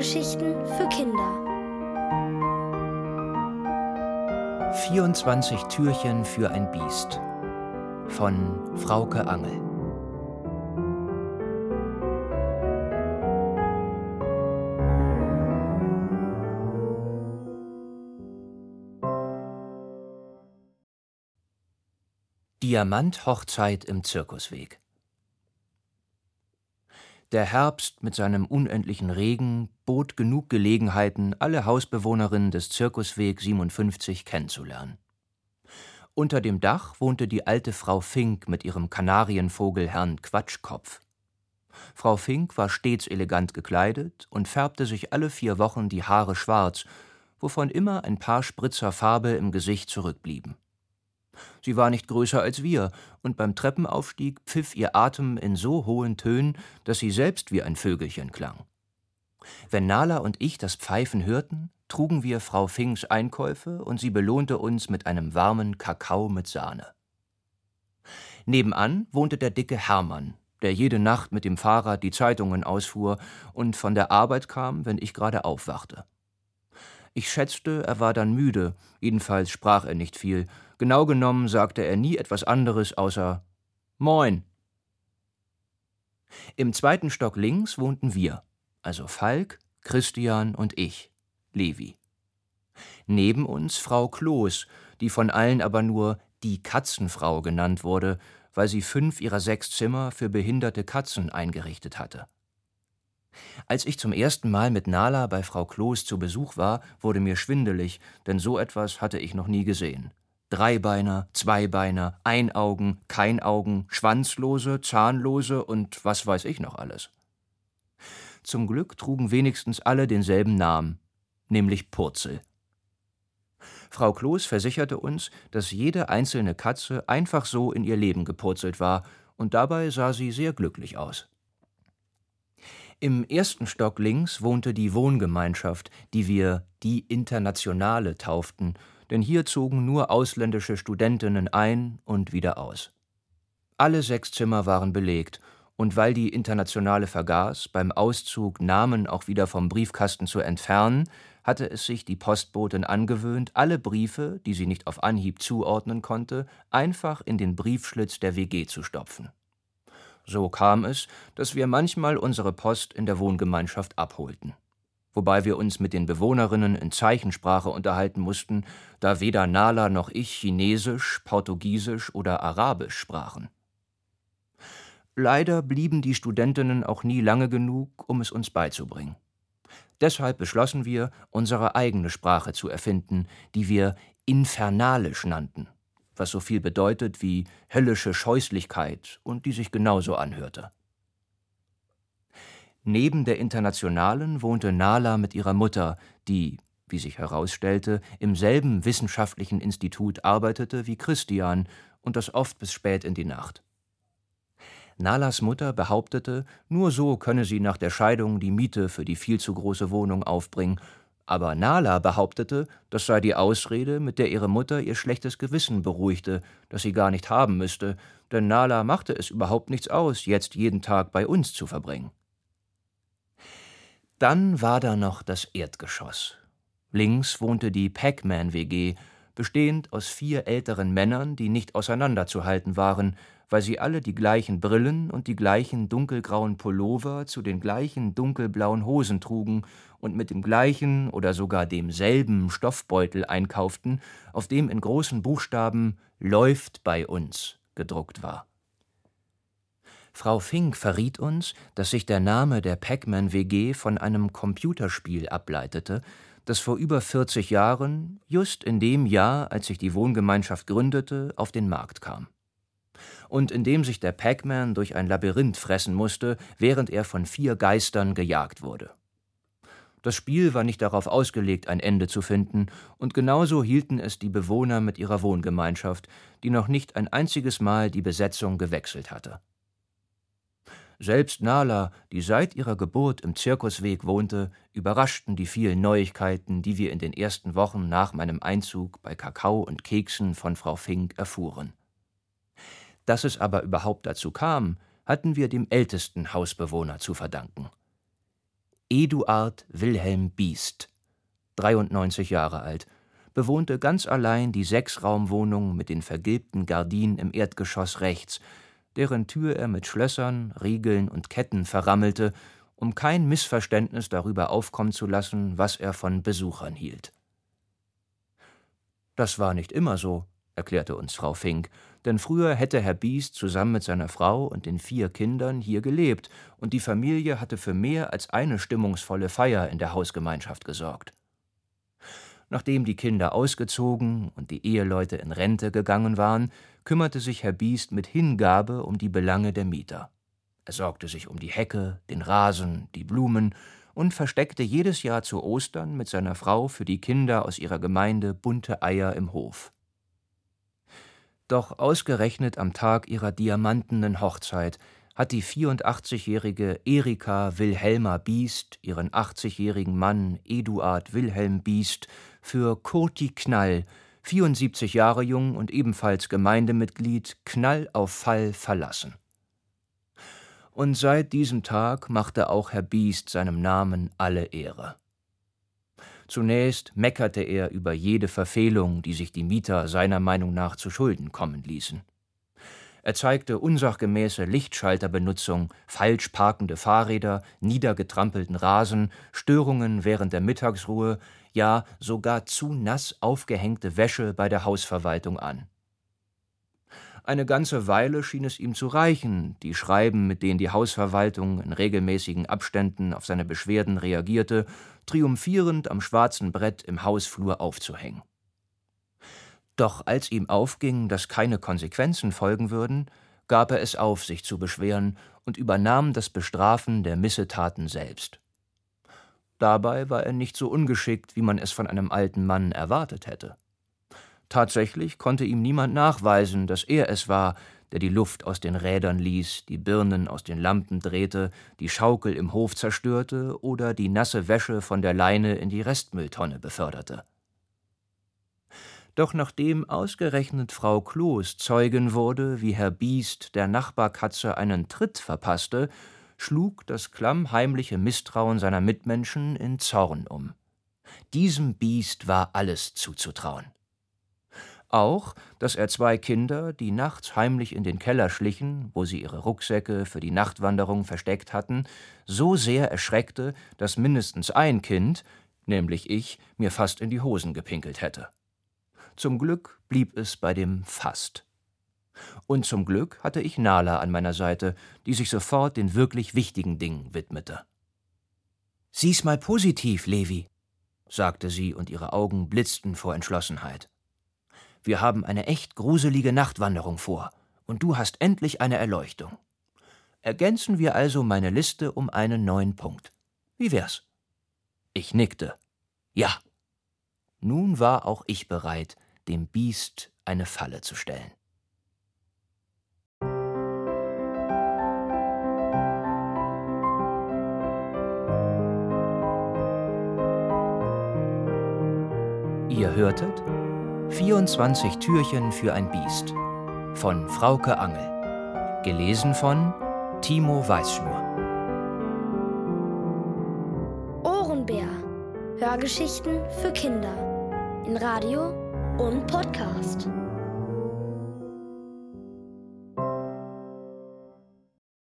Hörgeschichten für Kinder. 24 Türchen für ein Biest von Frauke Angel. Diamant-Hochzeit im Zirkusweg. Der Herbst mit seinem unendlichen Regen bot genug Gelegenheiten, alle Hausbewohnerinnen des Zirkusweg 57 kennenzulernen. Unter dem Dach wohnte die alte Frau Fink mit ihrem Kanarienvogel Herrn Quatschkopf. Frau Fink war stets elegant gekleidet und färbte sich alle vier Wochen die Haare schwarz, wovon immer ein paar Spritzer Farbe im Gesicht zurückblieben. Sie war nicht größer als wir, und beim Treppenaufstieg pfiff ihr Atem in so hohen Tönen, dass sie selbst wie ein Vögelchen klang. Wenn Nala und ich das Pfeifen hörten, trugen wir Frau Finks Einkäufe und sie belohnte uns mit einem warmen Kakao mit Sahne. Nebenan wohnte der dicke Hermann, der jede Nacht mit dem Fahrrad die Zeitungen ausfuhr und von der Arbeit kam, wenn ich gerade aufwachte. Ich schätzte, er war dann müde, jedenfalls sprach er nicht viel, Genau genommen sagte er nie etwas anderes außer Moin. Im zweiten Stock links wohnten wir, also Falk, Christian und ich, Levi. Neben uns Frau Kloß, die von allen aber nur die Katzenfrau genannt wurde, weil sie fünf ihrer sechs Zimmer für behinderte Katzen eingerichtet hatte. Als ich zum ersten Mal mit Nala bei Frau Kloß zu Besuch war, wurde mir schwindelig, denn so etwas hatte ich noch nie gesehen. Dreibeiner, Zweibeiner, Einaugen, Keinaugen, Schwanzlose, Zahnlose und was weiß ich noch alles. Zum Glück trugen wenigstens alle denselben Namen, nämlich Purzel. Frau Kloß versicherte uns, dass jede einzelne Katze einfach so in ihr Leben gepurzelt war, und dabei sah sie sehr glücklich aus. Im ersten Stock links wohnte die Wohngemeinschaft, die wir die Internationale tauften denn hier zogen nur ausländische Studentinnen ein und wieder aus. Alle sechs Zimmer waren belegt, und weil die Internationale vergaß, beim Auszug Namen auch wieder vom Briefkasten zu entfernen, hatte es sich die Postbotin angewöhnt, alle Briefe, die sie nicht auf Anhieb zuordnen konnte, einfach in den Briefschlitz der WG zu stopfen. So kam es, dass wir manchmal unsere Post in der Wohngemeinschaft abholten wobei wir uns mit den Bewohnerinnen in Zeichensprache unterhalten mussten, da weder Nala noch ich Chinesisch, Portugiesisch oder Arabisch sprachen. Leider blieben die Studentinnen auch nie lange genug, um es uns beizubringen. Deshalb beschlossen wir, unsere eigene Sprache zu erfinden, die wir Infernalisch nannten, was so viel bedeutet wie höllische Scheußlichkeit und die sich genauso anhörte. Neben der Internationalen wohnte Nala mit ihrer Mutter, die, wie sich herausstellte, im selben wissenschaftlichen Institut arbeitete wie Christian und das oft bis spät in die Nacht. Nalas Mutter behauptete, nur so könne sie nach der Scheidung die Miete für die viel zu große Wohnung aufbringen, aber Nala behauptete, das sei die Ausrede, mit der ihre Mutter ihr schlechtes Gewissen beruhigte, das sie gar nicht haben müsste, denn Nala machte es überhaupt nichts aus, jetzt jeden Tag bei uns zu verbringen. Dann war da noch das Erdgeschoss. Links wohnte die Pac-Man-WG, bestehend aus vier älteren Männern, die nicht auseinanderzuhalten waren, weil sie alle die gleichen Brillen und die gleichen dunkelgrauen Pullover zu den gleichen dunkelblauen Hosen trugen und mit dem gleichen oder sogar demselben Stoffbeutel einkauften, auf dem in großen Buchstaben Läuft bei uns gedruckt war. Frau Fink verriet uns, dass sich der Name der Pac-Man-WG von einem Computerspiel ableitete, das vor über 40 Jahren, just in dem Jahr, als sich die Wohngemeinschaft gründete, auf den Markt kam. Und in dem sich der Pac-Man durch ein Labyrinth fressen musste, während er von vier Geistern gejagt wurde. Das Spiel war nicht darauf ausgelegt, ein Ende zu finden, und genauso hielten es die Bewohner mit ihrer Wohngemeinschaft, die noch nicht ein einziges Mal die Besetzung gewechselt hatte. Selbst Nala, die seit ihrer Geburt im Zirkusweg wohnte, überraschten die vielen Neuigkeiten, die wir in den ersten Wochen nach meinem Einzug bei Kakao und Keksen von Frau Fink erfuhren. Dass es aber überhaupt dazu kam, hatten wir dem ältesten Hausbewohner zu verdanken. Eduard Wilhelm Biest, 93 Jahre alt, bewohnte ganz allein die Sechsraumwohnung mit den vergilbten Gardinen im Erdgeschoss rechts, deren Tür er mit Schlössern, Riegeln und Ketten verrammelte, um kein Missverständnis darüber aufkommen zu lassen, was er von Besuchern hielt. Das war nicht immer so, erklärte uns Frau Fink, denn früher hätte Herr Biest zusammen mit seiner Frau und den vier Kindern hier gelebt, und die Familie hatte für mehr als eine stimmungsvolle Feier in der Hausgemeinschaft gesorgt. Nachdem die Kinder ausgezogen und die Eheleute in Rente gegangen waren, kümmerte sich Herr Biest mit Hingabe um die Belange der Mieter. Er sorgte sich um die Hecke, den Rasen, die Blumen und versteckte jedes Jahr zu Ostern mit seiner Frau für die Kinder aus ihrer Gemeinde bunte Eier im Hof. Doch ausgerechnet am Tag ihrer diamantenen Hochzeit hat die 84-jährige Erika Wilhelma Biest ihren 80-jährigen Mann Eduard Wilhelm Biest für Kurti Knall, 74 Jahre jung und ebenfalls Gemeindemitglied, Knall auf Fall verlassen. Und seit diesem Tag machte auch Herr Biest seinem Namen alle Ehre. Zunächst meckerte er über jede Verfehlung, die sich die Mieter seiner Meinung nach zu Schulden kommen ließen. Er zeigte unsachgemäße Lichtschalterbenutzung, falsch parkende Fahrräder, niedergetrampelten Rasen, Störungen während der Mittagsruhe, ja sogar zu nass aufgehängte Wäsche bei der Hausverwaltung an. Eine ganze Weile schien es ihm zu reichen, die Schreiben, mit denen die Hausverwaltung in regelmäßigen Abständen auf seine Beschwerden reagierte, triumphierend am schwarzen Brett im Hausflur aufzuhängen. Doch als ihm aufging, dass keine Konsequenzen folgen würden, gab er es auf, sich zu beschweren und übernahm das Bestrafen der Missetaten selbst. Dabei war er nicht so ungeschickt, wie man es von einem alten Mann erwartet hätte. Tatsächlich konnte ihm niemand nachweisen, dass er es war, der die Luft aus den Rädern ließ, die Birnen aus den Lampen drehte, die Schaukel im Hof zerstörte oder die nasse Wäsche von der Leine in die Restmülltonne beförderte. Doch nachdem ausgerechnet Frau Kloß Zeugin wurde, wie Herr Biest der Nachbarkatze einen Tritt verpasste, schlug das klammheimliche Misstrauen seiner Mitmenschen in Zorn um. Diesem Biest war alles zuzutrauen. Auch, dass er zwei Kinder, die nachts heimlich in den Keller schlichen, wo sie ihre Rucksäcke für die Nachtwanderung versteckt hatten, so sehr erschreckte, dass mindestens ein Kind, nämlich ich, mir fast in die Hosen gepinkelt hätte. Zum Glück blieb es bei dem fast. Und zum Glück hatte ich Nala an meiner Seite, die sich sofort den wirklich wichtigen Dingen widmete. Sieh's mal positiv, Levi, sagte sie, und ihre Augen blitzten vor Entschlossenheit. Wir haben eine echt gruselige Nachtwanderung vor, und du hast endlich eine Erleuchtung. Ergänzen wir also meine Liste um einen neuen Punkt. Wie wär's? Ich nickte. Ja. Nun war auch ich bereit, dem Biest eine Falle zu stellen. Ihr hörtet 24 Türchen für ein Biest von Frauke Angel. Gelesen von Timo Weißschnur. Ohrenbär. Hörgeschichten für Kinder. In Radio und Podcast.